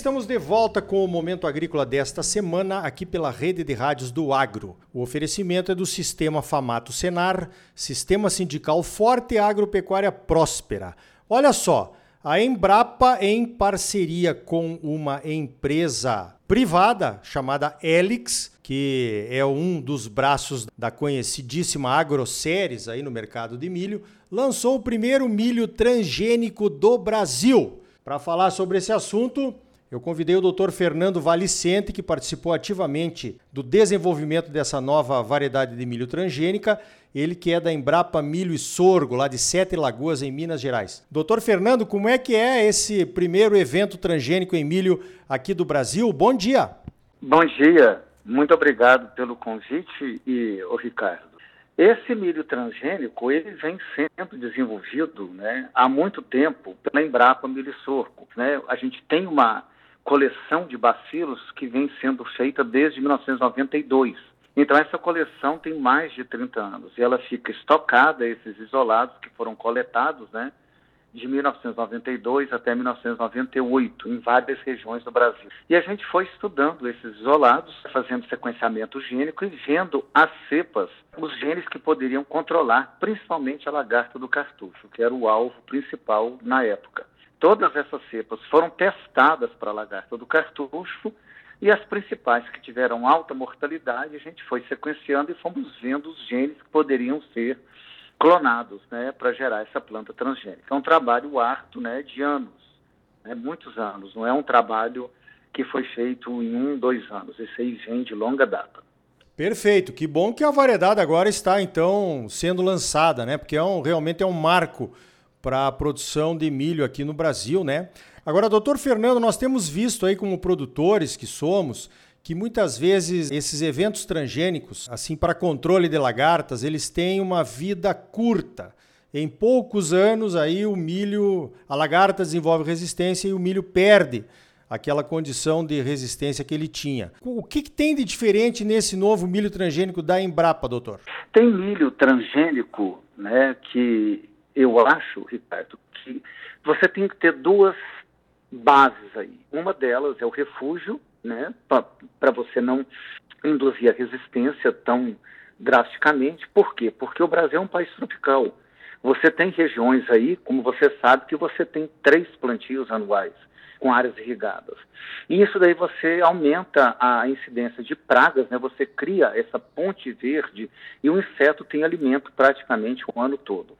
estamos de volta com o Momento Agrícola desta semana, aqui pela rede de rádios do Agro. O oferecimento é do Sistema Famato Senar, Sistema Sindical Forte e Agropecuária Próspera. Olha só, a Embrapa, em parceria com uma empresa privada chamada Helix, que é um dos braços da conhecidíssima AgroSéries aí no mercado de milho, lançou o primeiro milho transgênico do Brasil. Para falar sobre esse assunto, eu convidei o Dr. Fernando Valicente, que participou ativamente do desenvolvimento dessa nova variedade de milho transgênica, ele que é da Embrapa Milho e Sorgo, lá de Sete Lagoas, em Minas Gerais. Doutor Fernando, como é que é esse primeiro evento transgênico em milho aqui do Brasil? Bom dia! Bom dia, muito obrigado pelo convite e, o Ricardo, esse milho transgênico ele vem sendo desenvolvido né, há muito tempo pela Embrapa Milho e Sorgo. Né? A gente tem uma coleção de bacilos que vem sendo feita desde 1992. Então, essa coleção tem mais de 30 anos e ela fica estocada, esses isolados que foram coletados, né, de 1992 até 1998, em várias regiões do Brasil. E a gente foi estudando esses isolados, fazendo sequenciamento gênico e vendo as cepas, os genes que poderiam controlar, principalmente a lagarta do cartucho, que era o alvo principal na época. Todas essas cepas foram testadas para a lagarta do cartucho e as principais que tiveram alta mortalidade, a gente foi sequenciando e fomos vendo os genes que poderiam ser clonados né, para gerar essa planta transgênica. É um trabalho árduo né, de anos, né, muitos anos, não é um trabalho que foi feito em um, dois anos. Esse aí vem de longa data. Perfeito, que bom que a variedade agora está então sendo lançada, né? Porque é um, realmente é um marco para a produção de milho aqui no Brasil, né? Agora, doutor Fernando, nós temos visto aí como produtores que somos que muitas vezes esses eventos transgênicos, assim para controle de lagartas, eles têm uma vida curta. Em poucos anos aí o milho, a lagarta desenvolve resistência e o milho perde aquela condição de resistência que ele tinha. O que, que, tem de diferente nesse novo milho transgênico da Embrapa, doutor? Tem milho transgênico, né, que eu acho, Ricardo, que você tem que ter duas bases aí. Uma delas é o refúgio, né, para você não induzir a resistência tão drasticamente. Por quê? Porque o Brasil é um país tropical. Você tem regiões aí, como você sabe, que você tem três plantios anuais com áreas irrigadas. E isso daí você aumenta a incidência de pragas, né? Você cria essa ponte verde e o inseto tem alimento praticamente o ano todo.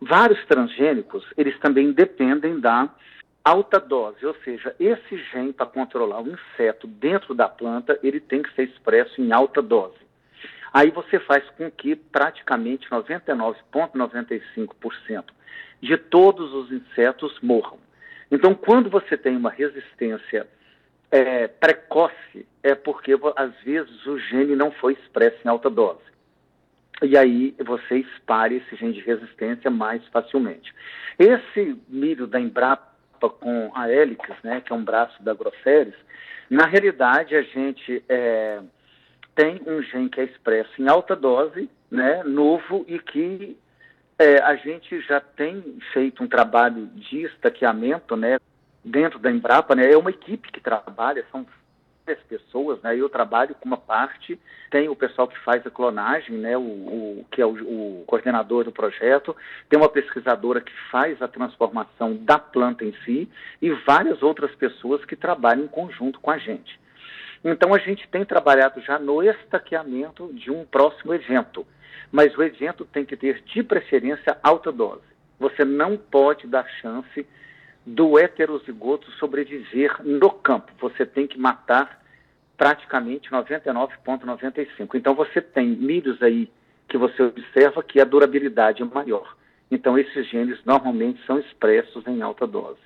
Vários transgênicos, eles também dependem da alta dose, ou seja, esse gene para controlar o inseto dentro da planta, ele tem que ser expresso em alta dose. Aí você faz com que praticamente 99,95% de todos os insetos morram. Então, quando você tem uma resistência é, precoce, é porque às vezes o gene não foi expresso em alta dose e aí você espalha esse gene de resistência mais facilmente. Esse milho da Embrapa com a Helix, né, que é um braço da Grosseries, na realidade a gente é, tem um gene que é expresso em alta dose, né, novo, e que é, a gente já tem feito um trabalho de estaqueamento né, dentro da Embrapa, né, é uma equipe que trabalha, são várias pessoas, né? Eu trabalho com uma parte, tem o pessoal que faz a clonagem, né? O, o que é o, o, coordenador do projeto, tem uma pesquisadora que faz a transformação da planta em si e várias outras pessoas que trabalham em conjunto com a gente. Então a gente tem trabalhado já no estaqueamento de um próximo evento, mas o evento tem que ter de preferência alta dose. Você não pode dar chance do heterozigoto sobreviver no campo. Você tem que matar praticamente 99,95. Então você tem milhos aí que você observa que a durabilidade é maior. Então esses genes normalmente são expressos em alta dose.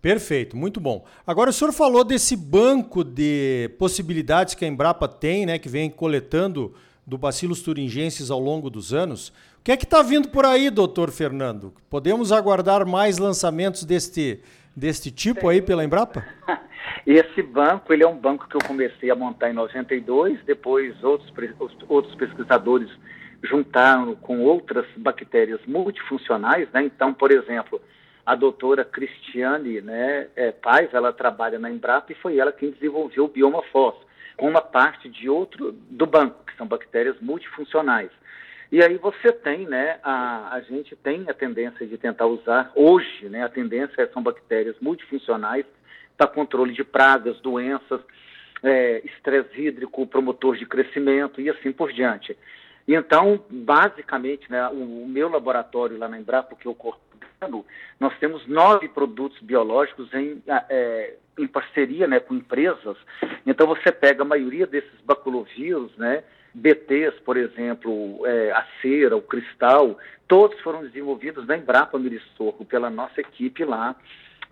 Perfeito, muito bom. Agora o senhor falou desse banco de possibilidades que a Embrapa tem, né, que vem coletando do Bacillus thuringiensis ao longo dos anos. O que é que está vindo por aí, doutor Fernando? Podemos aguardar mais lançamentos deste, deste tipo aí pela Embrapa? Esse banco, ele é um banco que eu comecei a montar em 92, depois outros, outros pesquisadores juntaram com outras bactérias multifuncionais, né? Então, por exemplo, a doutora Cristiane né, é, Paz, ela trabalha na Embrapa e foi ela quem desenvolveu o bioma FOS, com uma parte de outro do banco, que são bactérias multifuncionais. E aí você tem, né, a, a gente tem a tendência de tentar usar, hoje, né, a tendência são bactérias multifuncionais para controle de pragas, doenças, é, estresse hídrico, promotor de crescimento e assim por diante. Então, basicamente, né, o, o meu laboratório lá na Embrapa, que eu coordeno, nós temos nove produtos biológicos em, é, em parceria né, com empresas. Então, você pega a maioria desses baculovírus, né, BTs, por exemplo, é, a cera, o cristal, todos foram desenvolvidos na Embrapa Miristorco pela nossa equipe lá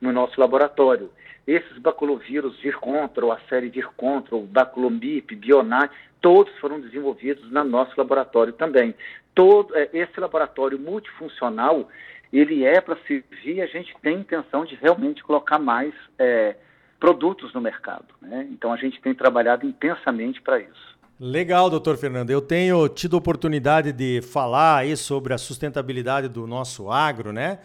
no nosso laboratório. Esses baculovírus Vircontrol, a série Vircontrol, Baculomip, Bionat, todos foram desenvolvidos no nosso laboratório também. Todo é, esse laboratório multifuncional, ele é para servir, a gente tem intenção de realmente colocar mais é, produtos no mercado. Né? Então a gente tem trabalhado intensamente para isso. Legal, doutor Fernando. Eu tenho tido oportunidade de falar aí sobre a sustentabilidade do nosso agro, né?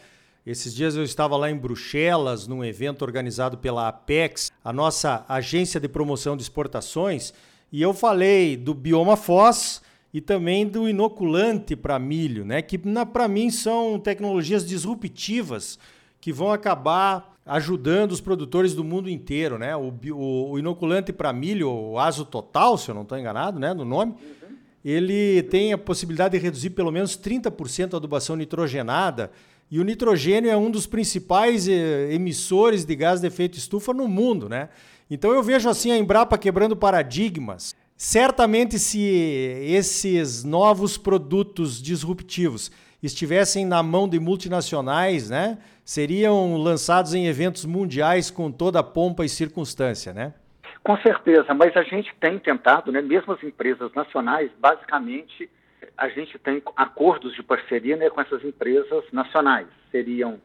Esses dias eu estava lá em Bruxelas, num evento organizado pela Apex, a nossa agência de promoção de exportações, e eu falei do bioma FOS e também do inoculante para milho, né? Que para mim são tecnologias disruptivas que vão acabar ajudando os produtores do mundo inteiro, né? O, o, o inoculante para milho, o Aso Total, se eu não estou enganado, né, no nome, ele tem a possibilidade de reduzir pelo menos 30% a adubação nitrogenada. E o nitrogênio é um dos principais eh, emissores de gás de efeito estufa no mundo, né? Então eu vejo assim a Embrapa quebrando paradigmas. Certamente se esses novos produtos disruptivos estivessem na mão de multinacionais, né, seriam lançados em eventos mundiais com toda a pompa e circunstância, né? Com certeza, mas a gente tem tentado, né, mesmo as empresas nacionais, basicamente a gente tem acordos de parceria né, com essas empresas nacionais. Seriam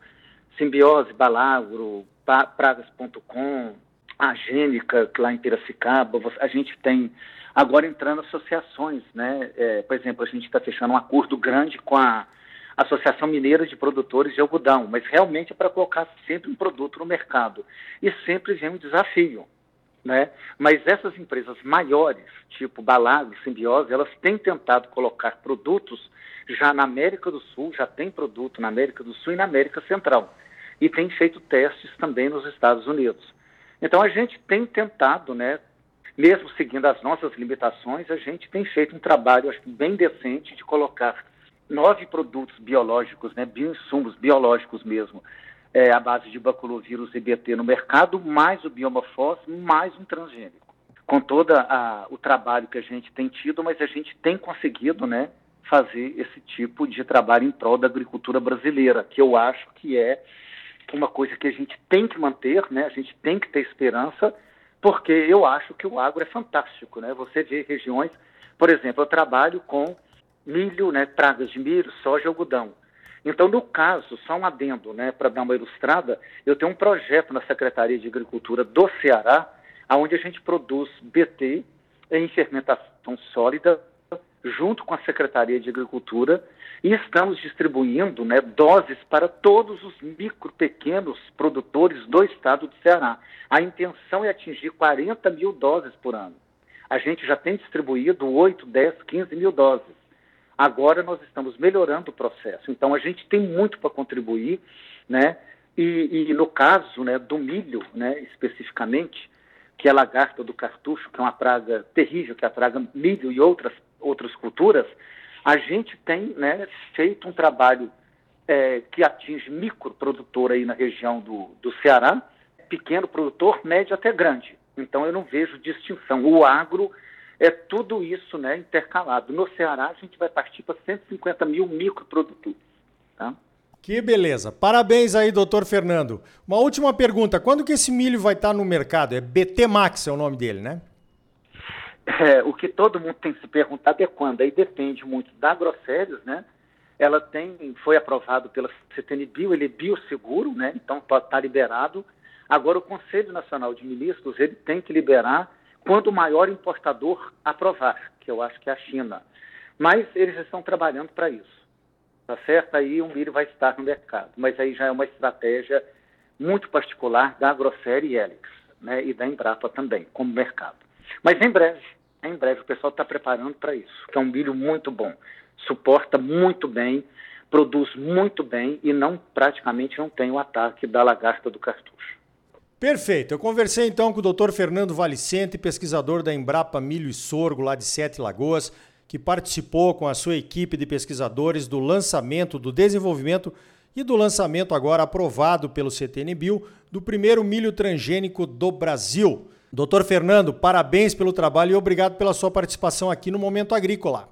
Simbiose, Balagro, Pragas.com, a Gênica, lá em Piracicaba. A gente tem agora entrando associações, né? É, por exemplo, a gente está fechando um acordo grande com a Associação Mineira de Produtores de Algodão, mas realmente é para colocar sempre um produto no mercado. E sempre vem um desafio. Né? Mas essas empresas maiores, tipo Balago, Simbiose, elas têm tentado colocar produtos já na América do Sul, já tem produto na América do Sul e na América Central. E tem feito testes também nos Estados Unidos. Então a gente tem tentado, né, mesmo seguindo as nossas limitações, a gente tem feito um trabalho, acho bem decente, de colocar nove produtos biológicos, né, bioinsumos biológicos mesmo, é, à base de baculovírus e BT no mercado, mais o bioma FOS, mais um transgênico. Com todo o trabalho que a gente tem tido, mas a gente tem conseguido né, fazer esse tipo de trabalho em prol da agricultura brasileira, que eu acho que é uma coisa que a gente tem que manter, né, a gente tem que ter esperança, porque eu acho que o agro é fantástico. Né? Você vê regiões, por exemplo, eu trabalho com milho, né, pragas de milho, soja e algodão. Então, no caso, só um adendo, né, para dar uma ilustrada, eu tenho um projeto na Secretaria de Agricultura do Ceará, onde a gente produz BT em fermentação sólida, junto com a Secretaria de Agricultura, e estamos distribuindo né, doses para todos os micro, pequenos produtores do estado do Ceará. A intenção é atingir 40 mil doses por ano. A gente já tem distribuído 8, 10, 15 mil doses. Agora nós estamos melhorando o processo. Então a gente tem muito para contribuir, né? E, e, no caso né, do milho, né, especificamente, que é a lagarta do cartucho, que é uma praga terrível, que atraga milho e outras, outras culturas, a gente tem né, feito um trabalho é, que atinge microprodutor aí na região do, do Ceará, pequeno produtor, médio até grande. Então eu não vejo distinção. O agro é tudo isso né, intercalado. No Ceará, a gente vai partir para 150 mil microprodutores. Tá? Que beleza. Parabéns aí, doutor Fernando. Uma última pergunta. Quando que esse milho vai estar no mercado? É BT Max é o nome dele, né? É, o que todo mundo tem se perguntado é quando. Aí depende muito da Grosséries, né? Ela tem, foi aprovado pela CTNBio, ele é bioseguro, né? Então pode estar liberado. Agora o Conselho Nacional de Ministros, ele tem que liberar quando o maior importador aprovar, que eu acho que é a China. Mas eles estão trabalhando para isso. tá certo? Aí o milho vai estar no mercado. Mas aí já é uma estratégia muito particular da Agrofere e Helix, né? E da Embrapa também, como mercado. Mas em breve, em breve, o pessoal está preparando para isso, que é um milho muito bom, suporta muito bem, produz muito bem e não praticamente não tem o ataque da lagarta do cartucho. Perfeito. Eu conversei então com o Dr. Fernando Valicente, pesquisador da Embrapa Milho e Sorgo, lá de Sete Lagoas, que participou com a sua equipe de pesquisadores do lançamento, do desenvolvimento e do lançamento agora aprovado pelo CTNBio do primeiro milho transgênico do Brasil. Doutor Fernando, parabéns pelo trabalho e obrigado pela sua participação aqui no Momento Agrícola.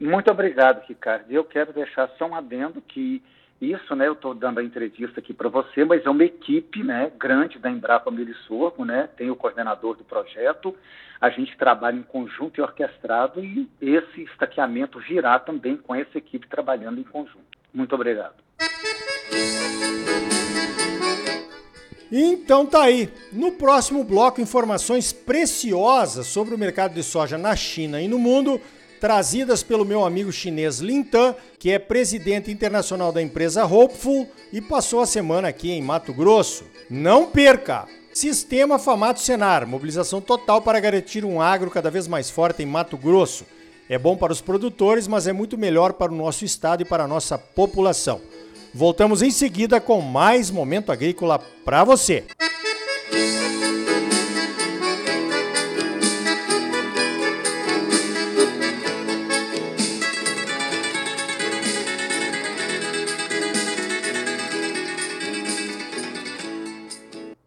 Muito obrigado, Ricardo. Eu quero deixar só um adendo que isso, né, eu estou dando a entrevista aqui para você, mas é uma equipe, né, grande da Embrapa Milho Sorgo, né, tem o coordenador do projeto, a gente trabalha em conjunto e orquestrado e esse estaqueamento virá também com essa equipe trabalhando em conjunto. Muito obrigado. Então tá aí. No próximo bloco, informações preciosas sobre o mercado de soja na China e no mundo trazidas pelo meu amigo chinês Lin Tan, que é presidente internacional da empresa Hopeful e passou a semana aqui em Mato Grosso. Não perca! Sistema Famato Senar, mobilização total para garantir um agro cada vez mais forte em Mato Grosso. É bom para os produtores, mas é muito melhor para o nosso estado e para a nossa população. Voltamos em seguida com mais momento agrícola para você. Música